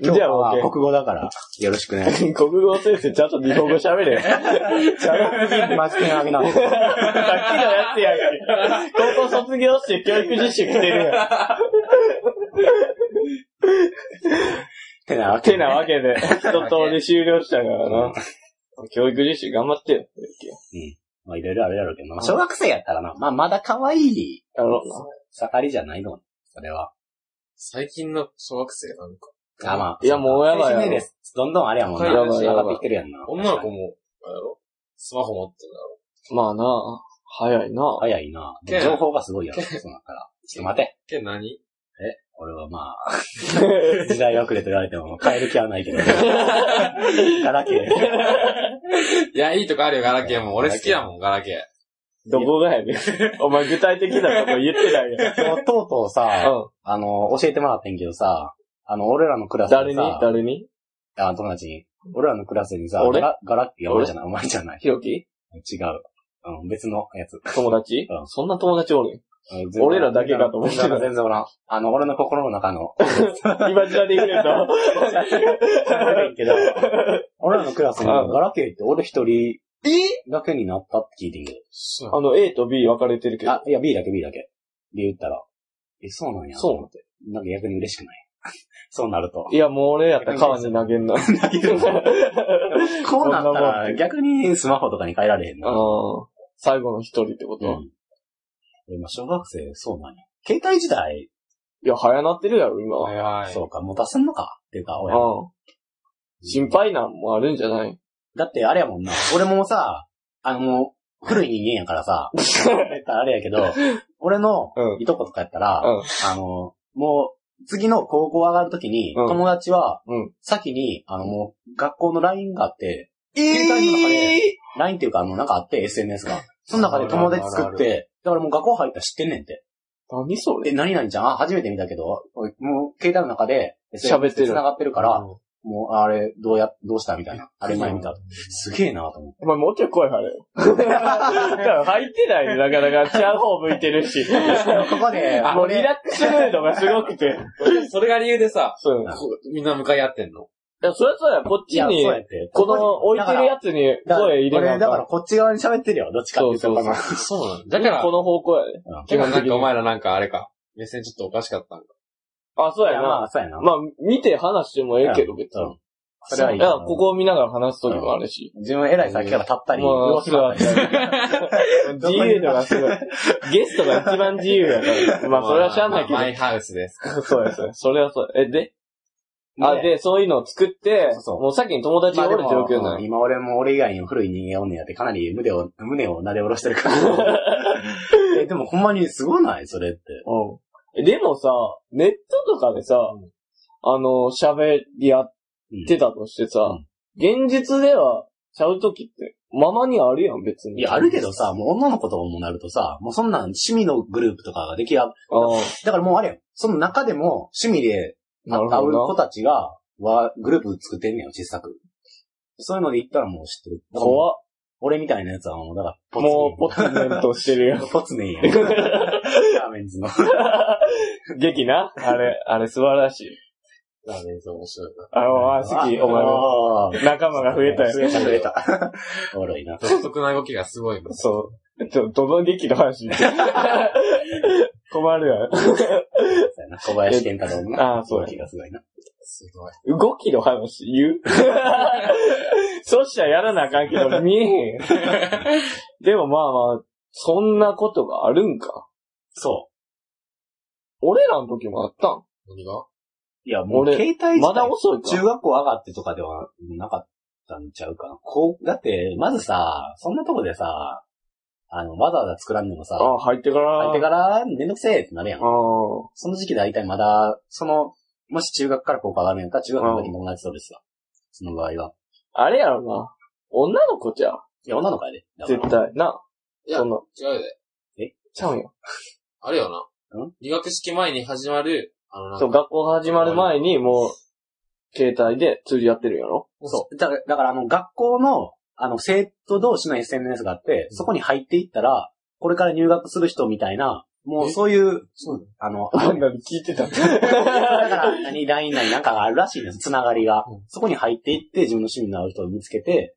今日 じゃあ、は OK 国語だから、よろしくね。国語先生ちゃんと日本語喋れ。チャラすぎる。マジ剣あげな。さっきのやつやんけ。高校卒業して教育実習来てるやん。てなわけてなわけで、一通り終了したからな。教育実習頑張ってよ。まあいろいろあるやろうけど、まあ小学生やったらな、まあまだ可愛いやろ盛りじゃないの。それは。最近の小学生なんか。あ、まあ。いやもうやばいやろ年齢どんどんあれやもんな。やばいやばい上がってきてるやんな。女の子も、あれやろ？スマホ持ってるだろ。まあな、早いな。早いな。けん情報がすごいやろ、そうなったら。ちょっと待て。け何？俺はまあ、時代遅れと言われても変える気はないけど。ガラケー。いや、いいとこあるよ、ガラケーも。俺好きやもん、ガラケどこがやねん。お前具体的なこと言ってないやん。とうとうさ、うん。あの、教えてもらってんけどさ、あの、俺らのクラスでさ、誰に？誰に？あ、友達に。俺らのクラスにさ、俺？ガラ、ガラいや、俺じゃない、お前じゃない。ひろき？違う。うん、別のやつ。友達？うんそんな友達おるん？俺らだけかと思ってた全然おらん。あの、俺の心の中の。今時代で言うと。けど、俺らのクラスにうんガラケーって俺一人だけになったって聞いてん。あの、A と B 分かれてるけど。ど。あ、いや、B だけ B だけ。で言ったら、え、そうなんや。そう。なんか逆に嬉しくない？そうなると。いや、もう俺やったら川に投げんな。こうなったら、逆にスマホとかに変えられへんな。最後の一人ってことは。うん。今、小学生、そうなんや。携帯時代、いや、早なってるやろ、今。はいはい。そうか、持たせんのか？っていうか、親。うん。心配なんもあるんじゃない？だって、あれやもんな。俺もさ、あのもう、古い人間やからさ、言ったらあれやけど、俺のうんいとことかやったら、うん。あの、もう、次の高校上がるときに、うん友達は、うん先に、あの、もう、学校の LINE があって、え携帯の中で LINE っていうか、あの、なんかあって、SNS が。その中で友達作って、だからもう学校入ったら知ってんねんって。何それ？え、何々ちゃん、あ、初めて見たけど、おいもう、携帯の中で、喋ってる繋がってるから、もう、あれ、どうや、どうしたみたいな。あれ前見た。すげえなと思って。お前もうちょい声張れよ。多分入ってないよ。なかなかちゃう方向いてるし。ここで、もうリラックスムードがすごくて。それが理由でさ、そう。うみんな向かい合ってんの？や、そりゃそうや。こっいや、そうちに、やって。この置いてるやつにだから声入れな俺、だからこっち側に喋ってるよ。どっちかっていうと。そうそうそうこそうなんだ。んだから、この方向やで。のでもなんかお前らなんかあれか。目線ちょっとおかしかったんか。あ、そういや、まやな。あ、そうやな。まあ、見て話してもええけど、別に。うんそれはいいいや、ここを見ながら話すときもあるし。自分偉い先から立ったり、まあ、動きが座ったり。自由度がすごい。ゲストが一番自由やから。まあ、それはしゃあないけマイハウスです。ど。そうや、そうや。それはそうや。え、であ、で、そういうのを作ってそう、そうもう先に友達がおる状況も、なの。今俺も俺以外にも古い人間おんねやってかなり胸を、胸を撫で下ろしてるから。え、でもほんまにすごないそれって。うん。えでもさ、ネットとかでさ、あの、喋り合ってたとしてさ、現実ではちゃうときって、ままにあるやん、別に。いや、あるけどさ、もう女の子ともなるとさ、もうそんなん趣味のグループとかができや、あだからもうあれやん。その中でも趣味であ、なる会う子ほどな。たちが、は、グループ作ってんねんよ、小さく。そういうので言ったらもう知ってる。怖っ俺みたいなやつはもう、だから、ポツネンもう、ポツネンとしてるよ。ポツネンやん。ラーメンズの。劇な。あれ、あれ素晴らしい。ラーメンズ面白いな。あの、あ、好き、お前も。仲間が増えたよ。増えた、増えた。おもろいな。独特な動きがすごいもん。そう。ちょ、どの劇の話？困るや小林健太郎のな。あーそうや動きがすごいな。すごい。動きの話言う？そしたらやらなあかんけど、見えへん。でもまあまあ、そんなことがあるんか？そ俺らの時もあったん？何が？う。いや、もう俺携帯自体まだ遅いか？中学校上がってとかではなかったんちゃうかな。こう、だって、まずさ、そんなとこでさ、あの、わざわざ作らんでもさ、あ、入ってから。入ってからめんどくせえってなるやん。その時期大体まだ、その、もし中学から高校上がるんやったら中学の時に友達そうですわ。その場合は。あれやろな。女の子じゃう？いや、女の子やで。だから絶対。な。いやそんな。違うで。ちゃうんよ。あれよな。ん？入学式前に始まる、あの、なんそう、か、学校始まる前にもう、携帯で釣りやってるんやろ？そう。だから、だからあの、学校の、あの、生徒同士の SNS があって、そこに入っていったら、これから入学する人みたいな、もうえ？そういう、そうあの、あんなに聞いてた。だから、何、LINE なりなんかがあるらしいんです、つながりが。うんそこに入っていって、自分の趣味の合う人を見つけて、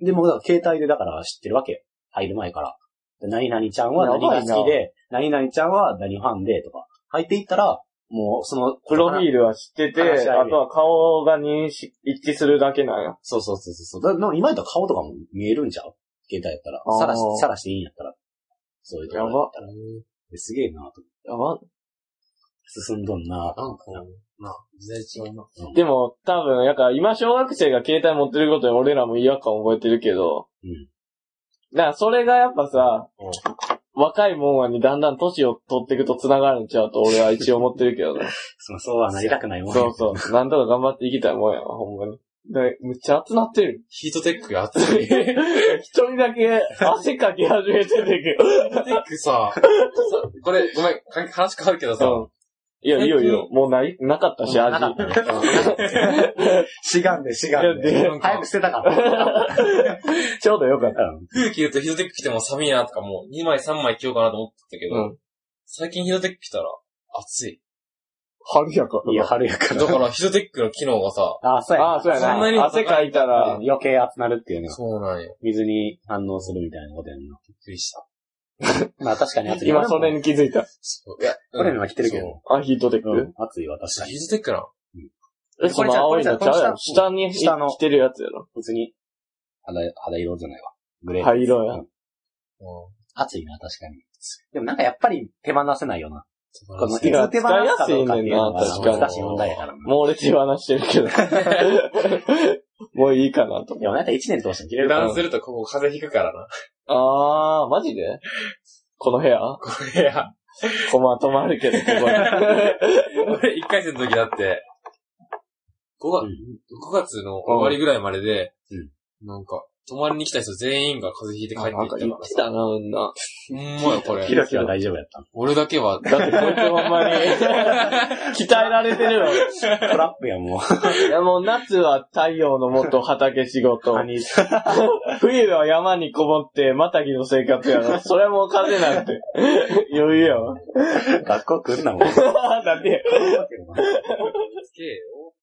で、もうだから携帯でだから知ってるわけよ。入る前から。で何々ちゃんは何が好きで、何々ちゃんは何ファンで、とか。入っていったら、もう、その、プロフィールは知ってて、話し合いあとは顔が認識、一致するだけなんや。そうそうそうそう。だでも今やったら顔とかも見えるんちゃう？携帯やったらあ。ーさらし、さらしていいんやったら。そういうところやったら。すげえなと。やば。進んどんななんか、な、時代違うな。でも、多分、やから今小学生が携帯持ってることに俺らも違和感覚えてるけど、うん。だからそれがやっぱさ、うん若いもんにだんだん年を取っていくと繋がるんちゃうと俺は一応思ってるけどね。そうそうはなりたくないもんそうそう。なんとか頑張っていきたいもんやわ、ほんまに。でむっちゃ熱なってる。ヒートテックが熱い。ヒ一人だけ汗かき始めてるけど。ートテックさ、さこれ、ごめん、か話変わるけどさ、うん。いや、いいよいいよ。もうない、なかったし、味。なかったねしがん で、しがんで。早く捨てたかった。ちょうどよかった。うん冬着るとヒートテック着ても寒いなとかもう2枚3枚着ようかなと思ってたけど、うん最近ヒートテック着たら暑い。春やからいや、春やから。だからヒートテックの機能がさ、あ、そうや。ああ、そうやな。そんなに汗かいたら、余計熱なるっていうのが、そうなんよ。水に反応するみたいなことやんな。びっくりした。まあ確かに熱い。今それに気づいた。そういや、俺も着てるけど。あ、ヒートテック、うん、熱いわ、確かヒに。ートテックな。え、その青いのちゃうやろ下に下の着てるやつやろ。普通に、肌、肌色じゃないわ。グレー。灰色やうんうん。熱いな、確かに。でもなんかやっぱり手放せないよな。この、いついや手放すかどうかっていうのは使いやすいねんな確かに難しい問題やからな。もう俺手放してるけど。もういいかなと。でもなんか一年通して着れる油断。するとここ風邪ひくからな。あー、マジで？この部屋？これや、コマ止まるけど、ここに。俺1回生の時だって、5月、5月の終わりぐらいまでで、なんか、泊まりに来た人全員が風邪ひいて帰ってなんかいったから言ってたな、うんな。ほんまや、これひ。ろきは大丈夫やったの。俺だけは、だってこいつほんまに、鍛えられてるよ。トラップやもう。いやもう夏は太陽のもと畑仕事。冬は山にこもって、またぎの生活やろ。それも風なんて。余裕やわ。学校来んなもん。だって、すげえよ。